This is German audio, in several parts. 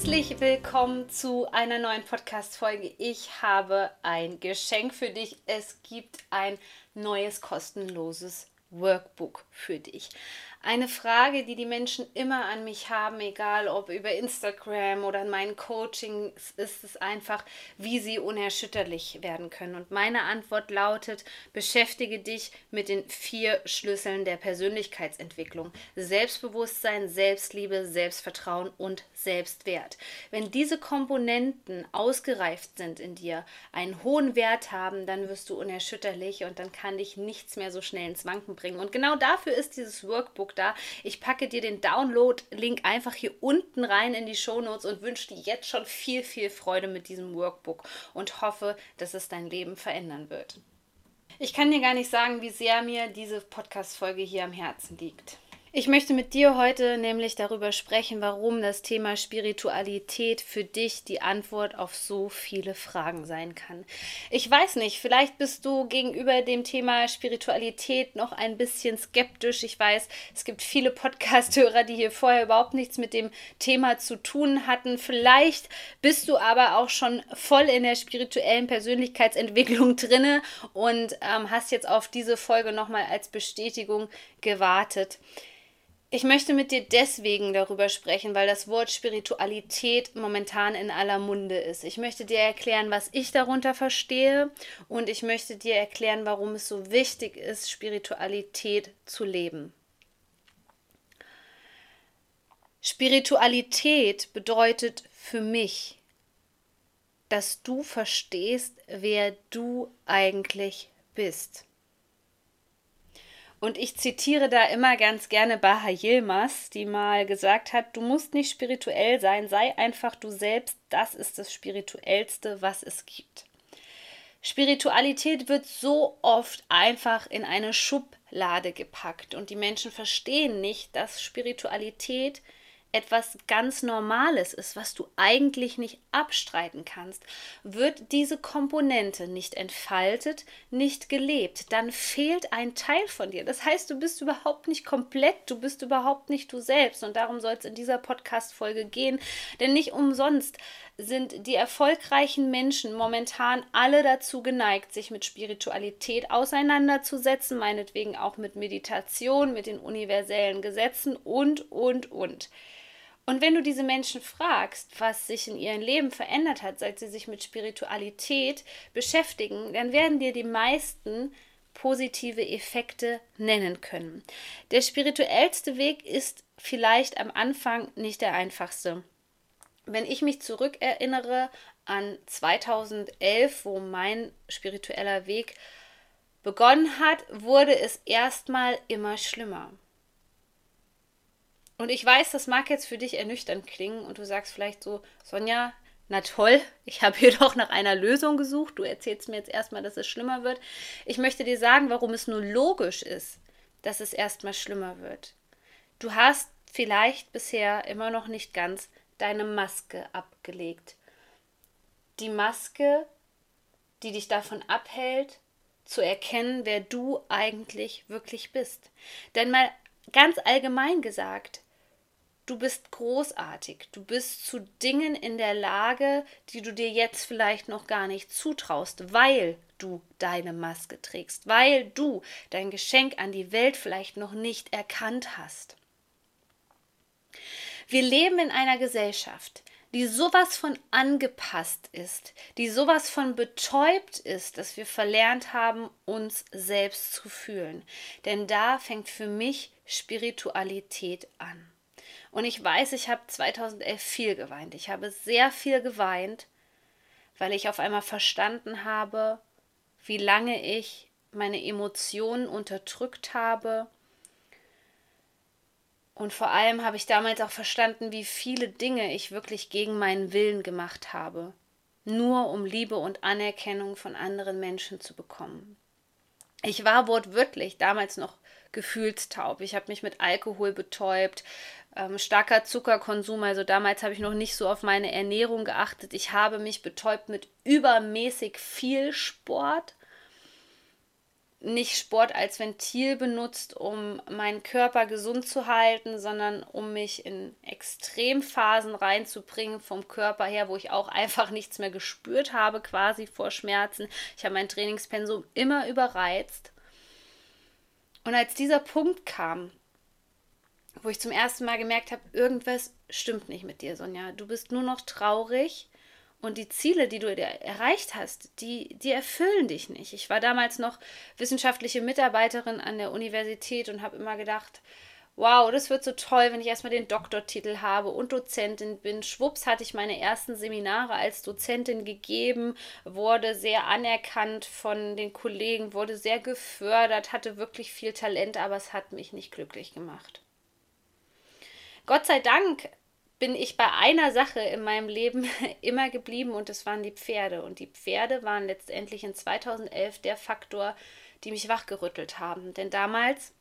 Herzlich willkommen zu einer neuen Podcast-Folge. Ich habe ein Geschenk für dich. Es gibt ein neues kostenloses Workbook für dich. Eine Frage, die die Menschen immer an mich haben, egal ob über Instagram oder in meinen Coachings, ist es einfach, wie sie unerschütterlich werden können. Und meine Antwort lautet, beschäftige dich mit den vier Schlüsseln der Persönlichkeitsentwicklung. Selbstbewusstsein, Selbstliebe, Selbstvertrauen und Selbstwert. Wenn diese Komponenten ausgereift sind in dir, einen hohen Wert haben, dann wirst du unerschütterlich und dann kann dich nichts mehr so schnell ins Wanken bringen. Und genau dafür ist dieses Workbook da. Ich packe dir den Download-Link einfach hier unten rein in die Shownotes und wünsche dir jetzt schon viel, viel Freude mit diesem Workbook und hoffe, dass es dein Leben verändern wird. Ich kann dir gar nicht sagen, wie sehr mir diese Podcast-Folge hier am Herzen liegt. Ich möchte mit dir heute nämlich darüber sprechen, warum das Thema Spiritualität für dich die Antwort auf so viele Fragen sein kann. Ich weiß nicht, vielleicht bist du gegenüber dem Thema Spiritualität noch ein bisschen skeptisch. Ich weiß, es gibt viele Podcast-Hörer, die hier vorher überhaupt nichts mit dem Thema zu tun hatten. Vielleicht bist du aber auch schon voll in der spirituellen Persönlichkeitsentwicklung drinne und ähm, hast jetzt auf diese Folge nochmal als Bestätigung gewartet. Ich möchte mit dir deswegen darüber sprechen, weil das Wort Spiritualität momentan in aller Munde ist. Ich möchte dir erklären, was ich darunter verstehe und ich möchte dir erklären, warum es so wichtig ist, Spiritualität zu leben. Spiritualität bedeutet für mich, dass du verstehst, wer du eigentlich bist. Und ich zitiere da immer ganz gerne Baha Yilmaz, die mal gesagt hat, du musst nicht spirituell sein, sei einfach du selbst, das ist das Spirituellste, was es gibt. Spiritualität wird so oft einfach in eine Schublade gepackt und die Menschen verstehen nicht, dass Spiritualität etwas ganz Normales ist, was du eigentlich nicht abstreiten kannst, wird diese Komponente nicht entfaltet, nicht gelebt, dann fehlt ein Teil von dir. Das heißt, du bist überhaupt nicht komplett, du bist überhaupt nicht du selbst. Und darum soll es in dieser Podcast-Folge gehen, denn nicht umsonst sind die erfolgreichen Menschen momentan alle dazu geneigt, sich mit Spiritualität auseinanderzusetzen, meinetwegen auch mit Meditation, mit den universellen Gesetzen und, und, und. Und wenn du diese Menschen fragst, was sich in ihrem Leben verändert hat, seit sie sich mit Spiritualität beschäftigen, dann werden dir die meisten positive Effekte nennen können. Der spirituellste Weg ist vielleicht am Anfang nicht der einfachste. Wenn ich mich zurückerinnere an 2011, wo mein spiritueller Weg begonnen hat, wurde es erstmal immer schlimmer. Und ich weiß, das mag jetzt für dich ernüchternd klingen und du sagst vielleicht so, Sonja, na toll, ich habe hier doch nach einer Lösung gesucht. Du erzählst mir jetzt erstmal, dass es schlimmer wird. Ich möchte dir sagen, warum es nur logisch ist, dass es erstmal schlimmer wird. Du hast vielleicht bisher immer noch nicht ganz deine Maske abgelegt. Die Maske, die dich davon abhält, zu erkennen, wer du eigentlich wirklich bist. Denn mal ganz allgemein gesagt, du bist großartig, du bist zu Dingen in der Lage, die du dir jetzt vielleicht noch gar nicht zutraust, weil du deine Maske trägst, weil du dein Geschenk an die Welt vielleicht noch nicht erkannt hast. Wir leben in einer Gesellschaft, die sowas von angepasst ist, die sowas von betäubt ist, dass wir verlernt haben, uns selbst zu fühlen. Denn da fängt für mich Spiritualität an. Und ich weiß, ich habe 2011 viel geweint. Ich habe sehr viel geweint, weil ich auf einmal verstanden habe, wie lange ich meine Emotionen unterdrückt habe. Und vor allem habe ich damals auch verstanden, wie viele Dinge ich wirklich gegen meinen Willen gemacht habe. nur um Liebe und Anerkennung von anderen Menschen zu bekommen. Ich war wortwörtlich damals noch gefühlstaub. Ich habe mich mit Alkohol betäubt, ähm, starker Zuckerkonsum. Also damals habe ich noch nicht so auf meine Ernährung geachtet. Ich habe mich betäubt mit übermäßig viel Sport nicht Sport als Ventil benutzt, um meinen Körper gesund zu halten, sondern um mich in Extremphasen reinzubringen vom Körper her, wo ich auch einfach nichts mehr gespürt habe, quasi vor Schmerzen. Ich habe mein Trainingspensum immer überreizt. Und als dieser Punkt kam, wo ich zum ersten Mal gemerkt habe, irgendwas stimmt nicht mit dir, Sonja. Du bist nur noch traurig und die Ziele, die du erreicht hast, die, die erfüllen dich nicht. Ich war damals noch wissenschaftliche Mitarbeiterin an der Universität und habe immer gedacht, wow, das wird so toll, wenn ich erstmal den Doktortitel habe und Dozentin bin. Schwupps hatte ich meine ersten Seminare als Dozentin gegeben, wurde sehr anerkannt von den Kollegen, wurde sehr gefördert, hatte wirklich viel Talent, aber es hat mich nicht glücklich gemacht. Gott sei Dank bin ich bei einer Sache in meinem Leben immer geblieben und das waren die Pferde. Und die Pferde waren letztendlich in 2011 der Faktor, die mich wachgerüttelt haben. Denn damals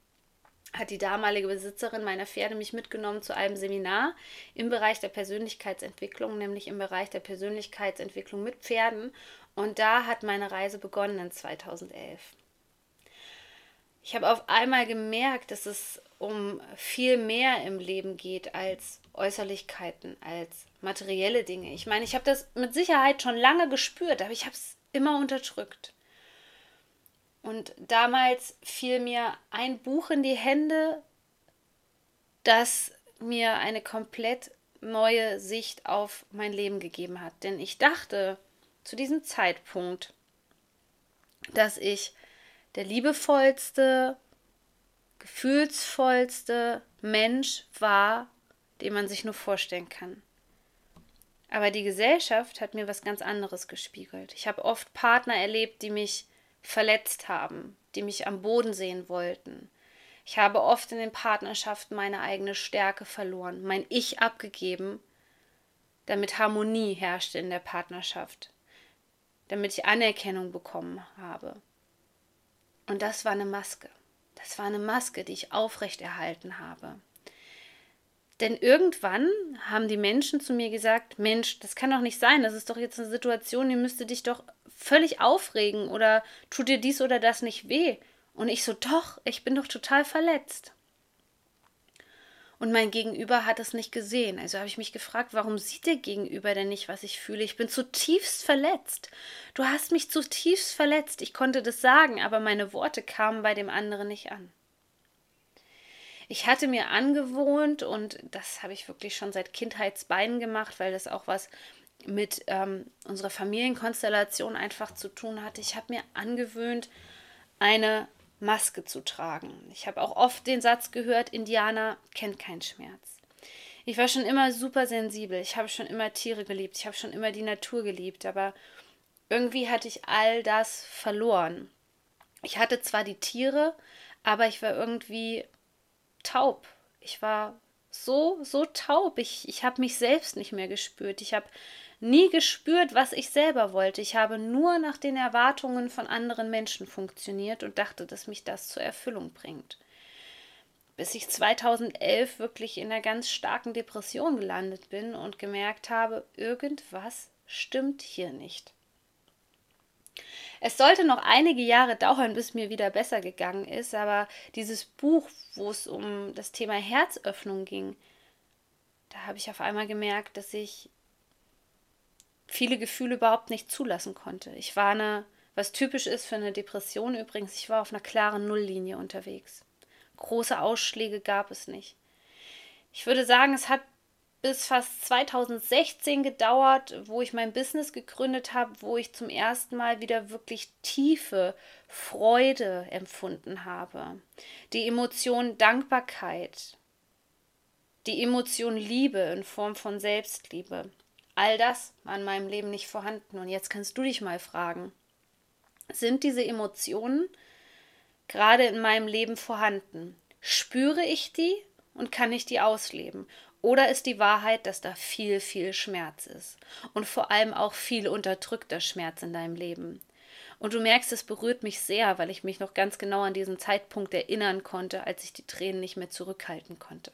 hat die damalige Besitzerin meiner Pferde mich mitgenommen zu einem Seminar im Bereich der Persönlichkeitsentwicklung, nämlich im Bereich der Persönlichkeitsentwicklung mit Pferden. Und da hat meine Reise begonnen in 2011. Ich habe auf einmal gemerkt, dass es um viel mehr im Leben geht als Äußerlichkeiten, als materielle Dinge. Ich meine, ich habe das mit Sicherheit schon lange gespürt, aber ich habe es immer unterdrückt. Und damals fiel mir ein Buch in die Hände, das mir eine komplett neue Sicht auf mein Leben gegeben hat. Denn ich dachte zu diesem Zeitpunkt, dass ich der liebevollste, gefühlsvollste Mensch war, den man sich nur vorstellen kann. Aber die Gesellschaft hat mir was ganz anderes gespiegelt. Ich habe oft Partner erlebt, die mich verletzt haben, die mich am Boden sehen wollten. Ich habe oft in den Partnerschaften meine eigene Stärke verloren, mein Ich abgegeben, damit Harmonie herrschte in der Partnerschaft, damit ich Anerkennung bekommen habe. Und das war eine Maske. Das war eine Maske, die ich aufrechterhalten habe. Denn irgendwann haben die Menschen zu mir gesagt, Mensch, das kann doch nicht sein, das ist doch jetzt eine Situation, die müsste dich doch völlig aufregen oder tut dir dies oder das nicht weh. Und ich so, doch, ich bin doch total verletzt. Und mein Gegenüber hat es nicht gesehen. Also habe ich mich gefragt, warum sieht der Gegenüber denn nicht, was ich fühle? Ich bin zutiefst verletzt. Du hast mich zutiefst verletzt. Ich konnte das sagen, aber meine Worte kamen bei dem anderen nicht an. Ich hatte mir angewohnt, und das habe ich wirklich schon seit Kindheitsbeinen gemacht, weil das auch was mit ähm, unserer Familienkonstellation einfach zu tun hatte. Ich habe mir angewöhnt, eine Maske zu tragen. Ich habe auch oft den Satz gehört, Indianer kennt keinen Schmerz. Ich war schon immer super sensibel. Ich habe schon immer Tiere geliebt. Ich habe schon immer die Natur geliebt. Aber irgendwie hatte ich all das verloren. Ich hatte zwar die Tiere, aber ich war irgendwie taub. Ich war so, so taub. Ich, ich habe mich selbst nicht mehr gespürt. Ich habe nie gespürt, was ich selber wollte. Ich habe nur nach den Erwartungen von anderen Menschen funktioniert und dachte, dass mich das zur Erfüllung bringt. Bis ich 2011 wirklich in einer ganz starken Depression gelandet bin und gemerkt habe, irgendwas stimmt hier nicht. Es sollte noch einige Jahre dauern, bis mir wieder besser gegangen ist, aber dieses Buch, wo es um das Thema Herzöffnung ging, da habe ich auf einmal gemerkt, dass ich viele Gefühle überhaupt nicht zulassen konnte. Ich war eine, was typisch ist für eine Depression übrigens, ich war auf einer klaren Nulllinie unterwegs. Große Ausschläge gab es nicht. Ich würde sagen, es hat bis fast 2016 gedauert, wo ich mein Business gegründet habe, wo ich zum ersten Mal wieder wirklich tiefe Freude empfunden habe. Die Emotion Dankbarkeit, die Emotion Liebe in Form von Selbstliebe. All das war in meinem Leben nicht vorhanden. Und jetzt kannst du dich mal fragen, sind diese Emotionen gerade in meinem Leben vorhanden? Spüre ich die und kann ich die ausleben? Oder ist die Wahrheit, dass da viel, viel Schmerz ist und vor allem auch viel unterdrückter Schmerz in deinem Leben? Und du merkst, es berührt mich sehr, weil ich mich noch ganz genau an diesen Zeitpunkt erinnern konnte, als ich die Tränen nicht mehr zurückhalten konnte.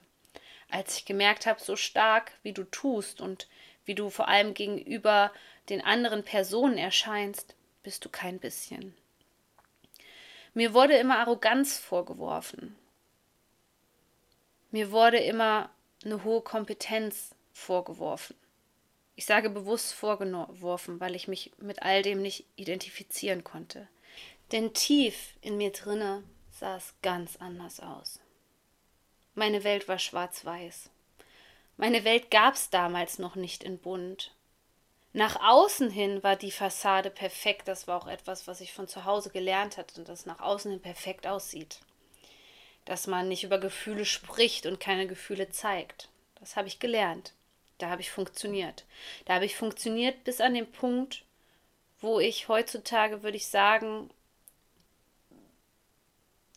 Als ich gemerkt habe, so stark wie du tust und wie du vor allem gegenüber den anderen Personen erscheinst, bist du kein bisschen. Mir wurde immer Arroganz vorgeworfen. Mir wurde immer eine hohe Kompetenz vorgeworfen. Ich sage bewusst vorgeworfen, weil ich mich mit all dem nicht identifizieren konnte. Denn tief in mir drinne sah es ganz anders aus. Meine Welt war schwarz-weiß. Meine Welt gab es damals noch nicht in bunt. Nach außen hin war die Fassade perfekt. Das war auch etwas, was ich von zu Hause gelernt hatte, dass nach außen hin perfekt aussieht. Dass man nicht über Gefühle spricht und keine Gefühle zeigt. Das habe ich gelernt. Da habe ich funktioniert. Da habe ich funktioniert bis an den Punkt, wo ich heutzutage, würde ich sagen,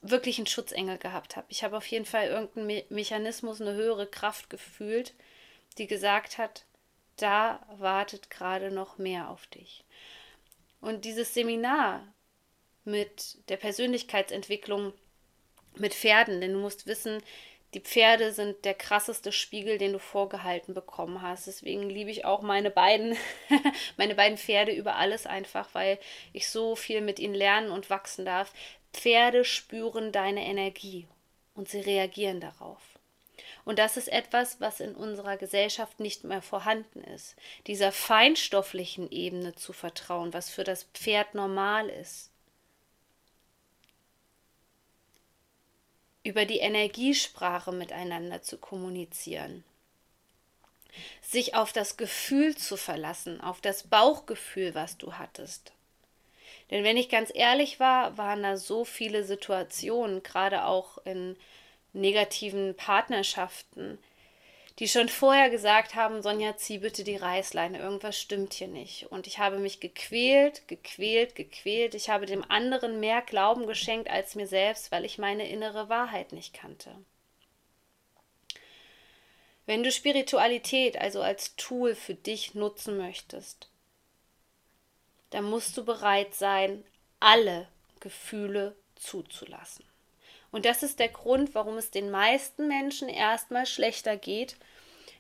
wirklich einen Schutzengel gehabt habe. Ich habe auf jeden Fall irgendeinen Me Mechanismus, eine höhere Kraft gefühlt, die gesagt hat, da wartet gerade noch mehr auf dich. Und dieses Seminar mit der Persönlichkeitsentwicklung mit Pferden, denn du musst wissen, die Pferde sind der krasseste Spiegel, den du vorgehalten bekommen hast. Deswegen liebe ich auch meine beiden, meine beiden Pferde über alles einfach, weil ich so viel mit ihnen lernen und wachsen darf. Pferde spüren deine Energie und sie reagieren darauf. Und das ist etwas, was in unserer Gesellschaft nicht mehr vorhanden ist. Dieser feinstofflichen Ebene zu vertrauen, was für das Pferd normal ist. über die Energiesprache miteinander zu kommunizieren. Sich auf das Gefühl zu verlassen, auf das Bauchgefühl, was du hattest. Denn wenn ich ganz ehrlich war, waren da so viele Situationen, gerade auch in negativen Partnerschaften, die schon vorher gesagt haben, Sonja, zieh bitte die Reißleine, irgendwas stimmt hier nicht. Und ich habe mich gequält, gequält, gequält. Ich habe dem anderen mehr Glauben geschenkt als mir selbst, weil ich meine innere Wahrheit nicht kannte. Wenn du Spiritualität also als Tool für dich nutzen möchtest, dann musst du bereit sein, alle Gefühle zuzulassen. Und das ist der Grund, warum es den meisten Menschen erstmal schlechter geht.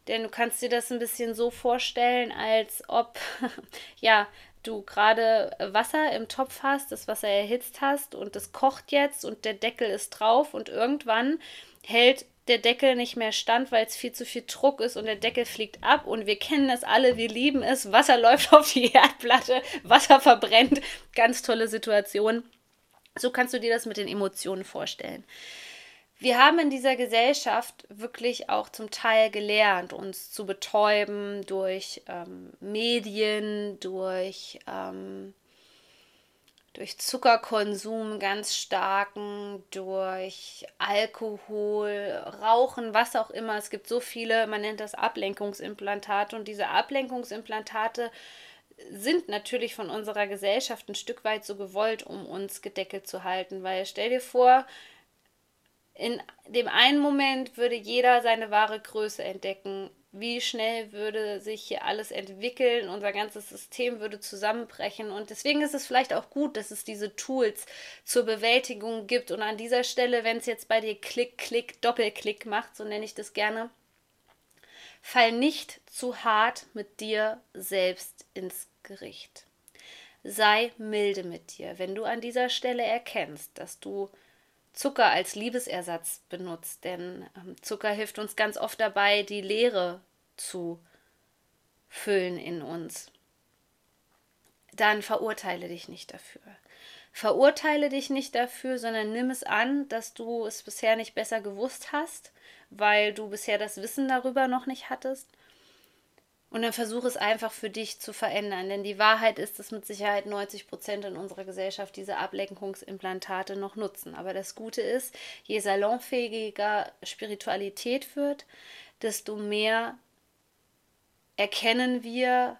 Denn du kannst dir das ein bisschen so vorstellen, als ob ja, du gerade Wasser im Topf hast, das Wasser erhitzt hast und es kocht jetzt und der Deckel ist drauf und irgendwann hält der Deckel nicht mehr stand, weil es viel zu viel Druck ist und der Deckel fliegt ab und wir kennen das alle, wir lieben es, Wasser läuft auf die Erdplatte, Wasser verbrennt, ganz tolle Situation. So kannst du dir das mit den Emotionen vorstellen. Wir haben in dieser Gesellschaft wirklich auch zum Teil gelernt, uns zu betäuben durch ähm, Medien, durch, ähm, durch Zuckerkonsum ganz starken, durch Alkohol, Rauchen, was auch immer. Es gibt so viele, man nennt das Ablenkungsimplantate und diese Ablenkungsimplantate sind natürlich von unserer Gesellschaft ein Stück weit so gewollt, um uns gedeckelt zu halten. Weil stell dir vor, in dem einen Moment würde jeder seine wahre Größe entdecken. Wie schnell würde sich hier alles entwickeln, unser ganzes System würde zusammenbrechen. Und deswegen ist es vielleicht auch gut, dass es diese Tools zur Bewältigung gibt. Und an dieser Stelle, wenn es jetzt bei dir Klick, Klick, Doppelklick macht, so nenne ich das gerne, Fall nicht zu hart mit dir selbst ins Gericht. Sei milde mit dir, wenn du an dieser Stelle erkennst, dass du Zucker als Liebesersatz benutzt, denn ähm, Zucker hilft uns ganz oft dabei, die Leere zu füllen in uns. Dann verurteile dich nicht dafür. Verurteile dich nicht dafür, sondern nimm es an, dass du es bisher nicht besser gewusst hast weil du bisher das Wissen darüber noch nicht hattest. Und dann versuche es einfach für dich zu verändern. Denn die Wahrheit ist, dass mit Sicherheit 90 Prozent in unserer Gesellschaft diese Ablenkungsimplantate noch nutzen. Aber das Gute ist, je salonfähiger Spiritualität wird, desto mehr erkennen wir,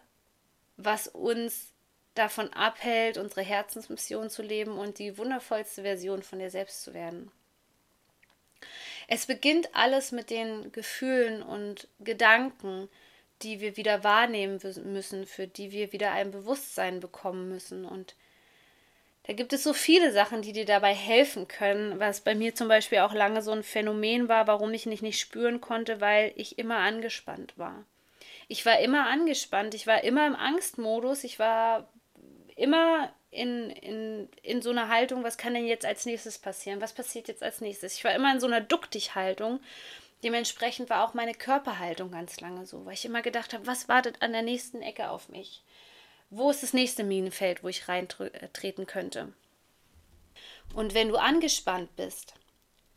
was uns davon abhält, unsere Herzensmission zu leben und die wundervollste Version von dir selbst zu werden. Es beginnt alles mit den Gefühlen und Gedanken, die wir wieder wahrnehmen müssen, für die wir wieder ein Bewusstsein bekommen müssen. Und da gibt es so viele Sachen, die dir dabei helfen können, was bei mir zum Beispiel auch lange so ein Phänomen war, warum ich mich nicht spüren konnte, weil ich immer angespannt war. Ich war immer angespannt, ich war immer im Angstmodus, ich war immer in, in, in so einer Haltung, was kann denn jetzt als nächstes passieren? Was passiert jetzt als nächstes? Ich war immer in so einer Ducktig-Haltung. Dementsprechend war auch meine Körperhaltung ganz lange so, weil ich immer gedacht habe, was wartet an der nächsten Ecke auf mich? Wo ist das nächste Minenfeld, wo ich reintreten könnte? Und wenn du angespannt bist,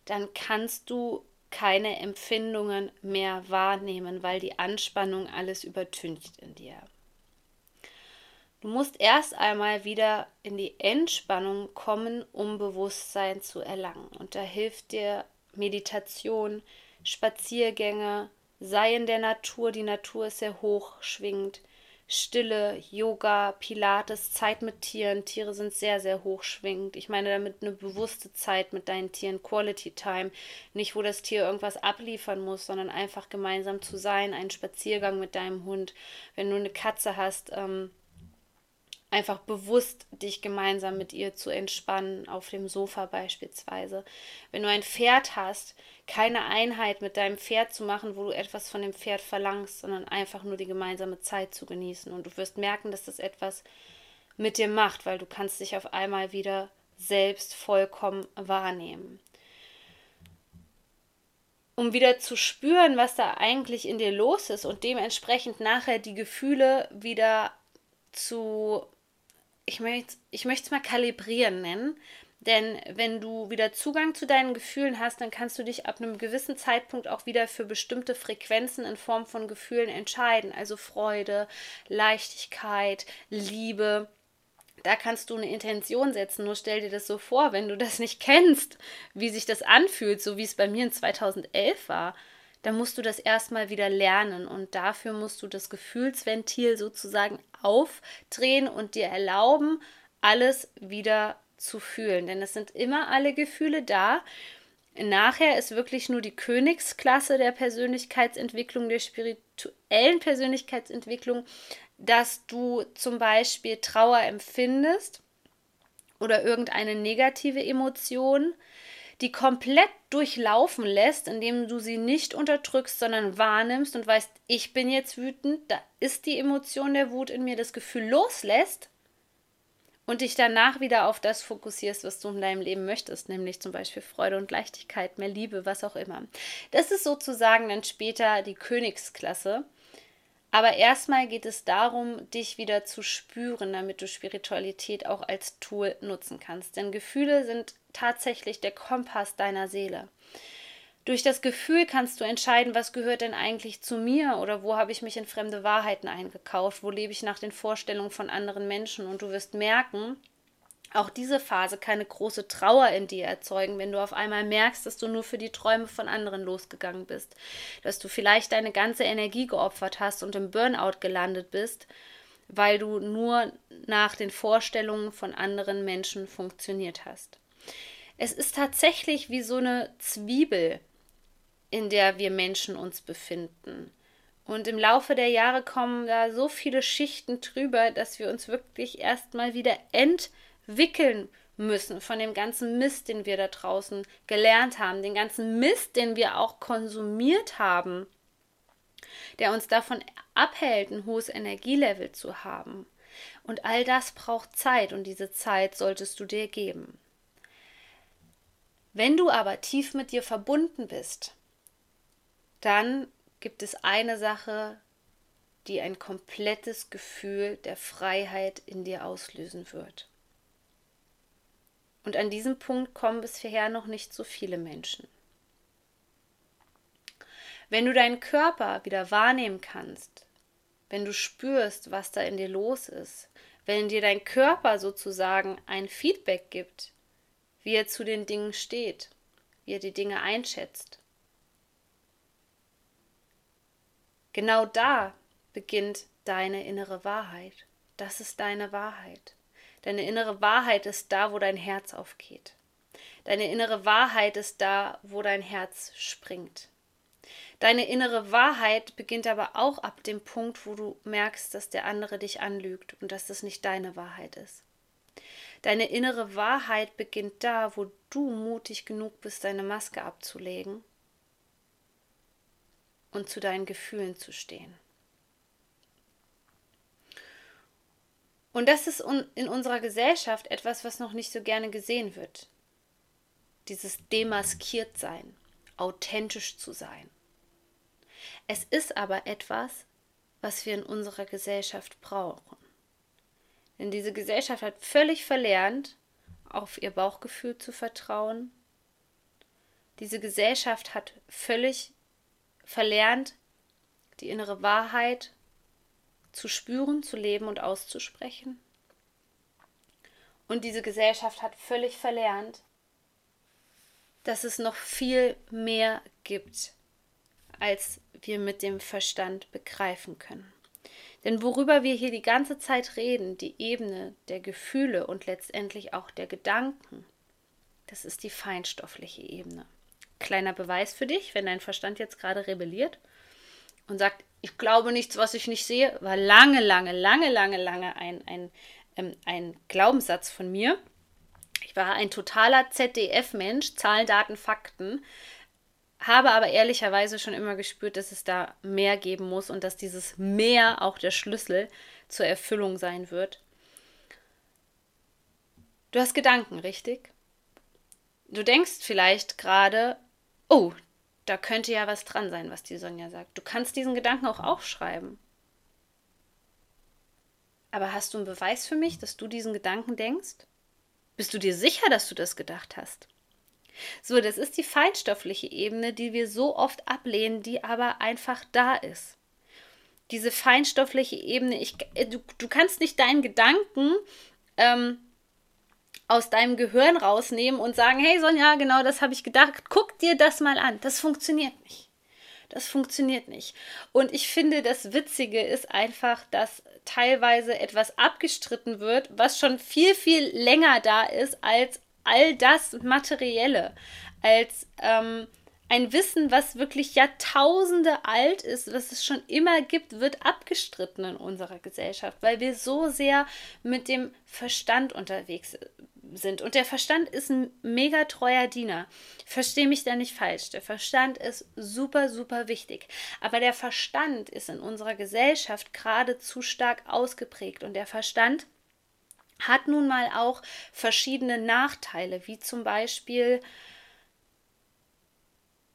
dann kannst du keine Empfindungen mehr wahrnehmen, weil die Anspannung alles übertüncht in dir. Du musst erst einmal wieder in die Entspannung kommen, um Bewusstsein zu erlangen. Und da hilft dir Meditation, Spaziergänge, sei in der Natur, die Natur ist sehr hoch schwingend, Stille, Yoga, Pilates, Zeit mit Tieren. Tiere sind sehr, sehr hochschwingend. Ich meine damit eine bewusste Zeit mit deinen Tieren, Quality Time. Nicht, wo das Tier irgendwas abliefern muss, sondern einfach gemeinsam zu sein, einen Spaziergang mit deinem Hund. Wenn du eine Katze hast, ähm, einfach bewusst dich gemeinsam mit ihr zu entspannen, auf dem Sofa beispielsweise. Wenn du ein Pferd hast, keine Einheit mit deinem Pferd zu machen, wo du etwas von dem Pferd verlangst, sondern einfach nur die gemeinsame Zeit zu genießen. Und du wirst merken, dass das etwas mit dir macht, weil du kannst dich auf einmal wieder selbst vollkommen wahrnehmen. Um wieder zu spüren, was da eigentlich in dir los ist und dementsprechend nachher die Gefühle wieder zu ich möchte ich es mal kalibrieren nennen. Denn wenn du wieder Zugang zu deinen Gefühlen hast, dann kannst du dich ab einem gewissen Zeitpunkt auch wieder für bestimmte Frequenzen in Form von Gefühlen entscheiden. Also Freude, Leichtigkeit, Liebe. Da kannst du eine Intention setzen. Nur stell dir das so vor, wenn du das nicht kennst, wie sich das anfühlt, so wie es bei mir in 2011 war dann musst du das erstmal wieder lernen und dafür musst du das Gefühlsventil sozusagen aufdrehen und dir erlauben, alles wieder zu fühlen. Denn es sind immer alle Gefühle da. Nachher ist wirklich nur die Königsklasse der Persönlichkeitsentwicklung, der spirituellen Persönlichkeitsentwicklung, dass du zum Beispiel Trauer empfindest oder irgendeine negative Emotion, die komplett durchlaufen lässt, indem du sie nicht unterdrückst, sondern wahrnimmst und weißt, ich bin jetzt wütend, da ist die Emotion der Wut in mir, das Gefühl loslässt und dich danach wieder auf das fokussierst, was du in deinem Leben möchtest, nämlich zum Beispiel Freude und Leichtigkeit, mehr Liebe, was auch immer. Das ist sozusagen dann später die Königsklasse. Aber erstmal geht es darum, dich wieder zu spüren, damit du Spiritualität auch als Tool nutzen kannst. Denn Gefühle sind tatsächlich der Kompass deiner Seele. Durch das Gefühl kannst du entscheiden, was gehört denn eigentlich zu mir oder wo habe ich mich in fremde Wahrheiten eingekauft, wo lebe ich nach den Vorstellungen von anderen Menschen und du wirst merken, auch diese Phase kann eine große Trauer in dir erzeugen, wenn du auf einmal merkst, dass du nur für die Träume von anderen losgegangen bist, dass du vielleicht deine ganze Energie geopfert hast und im Burnout gelandet bist, weil du nur nach den Vorstellungen von anderen Menschen funktioniert hast. Es ist tatsächlich wie so eine Zwiebel, in der wir Menschen uns befinden. Und im Laufe der Jahre kommen da so viele Schichten drüber, dass wir uns wirklich erstmal wieder entwickeln wickeln müssen von dem ganzen Mist, den wir da draußen gelernt haben, den ganzen Mist, den wir auch konsumiert haben, der uns davon abhält, ein hohes Energielevel zu haben. Und all das braucht Zeit und diese Zeit solltest du dir geben. Wenn du aber tief mit dir verbunden bist, dann gibt es eine Sache, die ein komplettes Gefühl der Freiheit in dir auslösen wird. Und an diesem Punkt kommen bisher noch nicht so viele Menschen. Wenn du deinen Körper wieder wahrnehmen kannst, wenn du spürst, was da in dir los ist, wenn dir dein Körper sozusagen ein Feedback gibt, wie er zu den Dingen steht, wie er die Dinge einschätzt. Genau da beginnt deine innere Wahrheit. Das ist deine Wahrheit. Deine innere Wahrheit ist da, wo dein Herz aufgeht. Deine innere Wahrheit ist da, wo dein Herz springt. Deine innere Wahrheit beginnt aber auch ab dem Punkt, wo du merkst, dass der andere dich anlügt und dass das nicht deine Wahrheit ist. Deine innere Wahrheit beginnt da, wo du mutig genug bist, deine Maske abzulegen und zu deinen Gefühlen zu stehen. Und das ist in unserer Gesellschaft etwas, was noch nicht so gerne gesehen wird. Dieses demaskiert sein, authentisch zu sein. Es ist aber etwas, was wir in unserer Gesellschaft brauchen. Denn diese Gesellschaft hat völlig verlernt, auf ihr Bauchgefühl zu vertrauen. Diese Gesellschaft hat völlig verlernt, die innere Wahrheit zu spüren, zu leben und auszusprechen. Und diese Gesellschaft hat völlig verlernt, dass es noch viel mehr gibt, als wir mit dem Verstand begreifen können. Denn worüber wir hier die ganze Zeit reden, die Ebene der Gefühle und letztendlich auch der Gedanken, das ist die feinstoffliche Ebene. Kleiner Beweis für dich, wenn dein Verstand jetzt gerade rebelliert und sagt, ich glaube nichts, was ich nicht sehe, war lange, lange, lange, lange, lange ein, ein, ähm, ein Glaubenssatz von mir. Ich war ein totaler ZDF-Mensch, Zahlen, Daten, Fakten habe aber ehrlicherweise schon immer gespürt, dass es da mehr geben muss und dass dieses mehr auch der Schlüssel zur Erfüllung sein wird. Du hast Gedanken, richtig? Du denkst vielleicht gerade, oh, da könnte ja was dran sein, was die Sonja sagt. Du kannst diesen Gedanken auch aufschreiben. Aber hast du einen Beweis für mich, dass du diesen Gedanken denkst? Bist du dir sicher, dass du das gedacht hast? So, das ist die feinstoffliche Ebene, die wir so oft ablehnen, die aber einfach da ist. Diese feinstoffliche Ebene, ich, äh, du, du kannst nicht deinen Gedanken ähm, aus deinem Gehirn rausnehmen und sagen, hey Sonja, genau das habe ich gedacht, guck dir das mal an. Das funktioniert nicht. Das funktioniert nicht. Und ich finde, das Witzige ist einfach, dass teilweise etwas abgestritten wird, was schon viel, viel länger da ist als all das Materielle, als ähm, ein Wissen, was wirklich Jahrtausende alt ist, was es schon immer gibt, wird abgestritten in unserer Gesellschaft, weil wir so sehr mit dem Verstand unterwegs sind. Und der Verstand ist ein mega treuer Diener. Verstehe mich da nicht falsch. Der Verstand ist super, super wichtig. Aber der Verstand ist in unserer Gesellschaft gerade zu stark ausgeprägt. Und der Verstand hat nun mal auch verschiedene Nachteile, wie zum Beispiel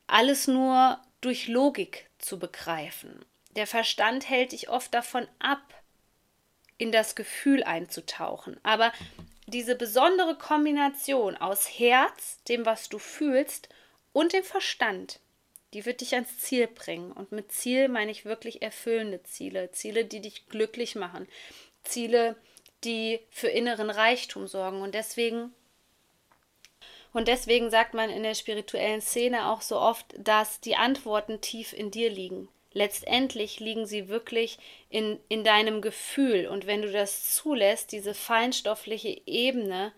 alles nur durch Logik zu begreifen. Der Verstand hält dich oft davon ab, in das Gefühl einzutauchen. Aber diese besondere Kombination aus Herz, dem, was du fühlst, und dem Verstand, die wird dich ans Ziel bringen. Und mit Ziel meine ich wirklich erfüllende Ziele, Ziele, die dich glücklich machen, Ziele, die die für inneren Reichtum sorgen. Und deswegen und deswegen sagt man in der spirituellen Szene auch so oft, dass die Antworten tief in dir liegen. Letztendlich liegen sie wirklich in, in deinem Gefühl. Und wenn du das zulässt, diese feinstoffliche Ebene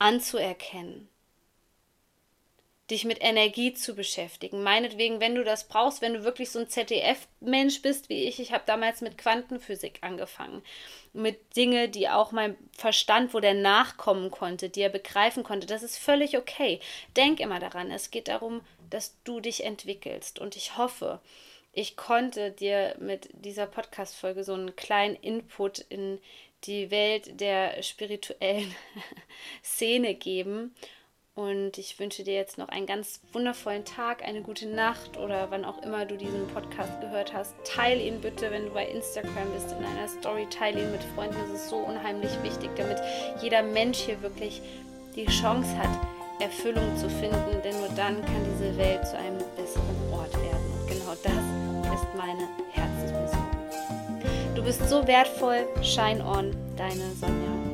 anzuerkennen dich mit Energie zu beschäftigen. Meinetwegen, wenn du das brauchst, wenn du wirklich so ein ZDF-Mensch bist wie ich. Ich habe damals mit Quantenphysik angefangen. Mit Dinge, die auch mein Verstand, wo der nachkommen konnte, die er begreifen konnte. Das ist völlig okay. Denk immer daran, es geht darum, dass du dich entwickelst. Und ich hoffe, ich konnte dir mit dieser Podcast-Folge so einen kleinen Input in die Welt der spirituellen Szene geben und ich wünsche dir jetzt noch einen ganz wundervollen Tag, eine gute Nacht oder wann auch immer du diesen Podcast gehört hast. Teil ihn bitte, wenn du bei Instagram bist, in einer Story. Teil ihn mit Freunden. Das ist so unheimlich wichtig, damit jeder Mensch hier wirklich die Chance hat, Erfüllung zu finden. Denn nur dann kann diese Welt zu einem besseren Ort werden. Und genau das ist meine Herzensmission. Du bist so wertvoll. Shine on, deine Sonja.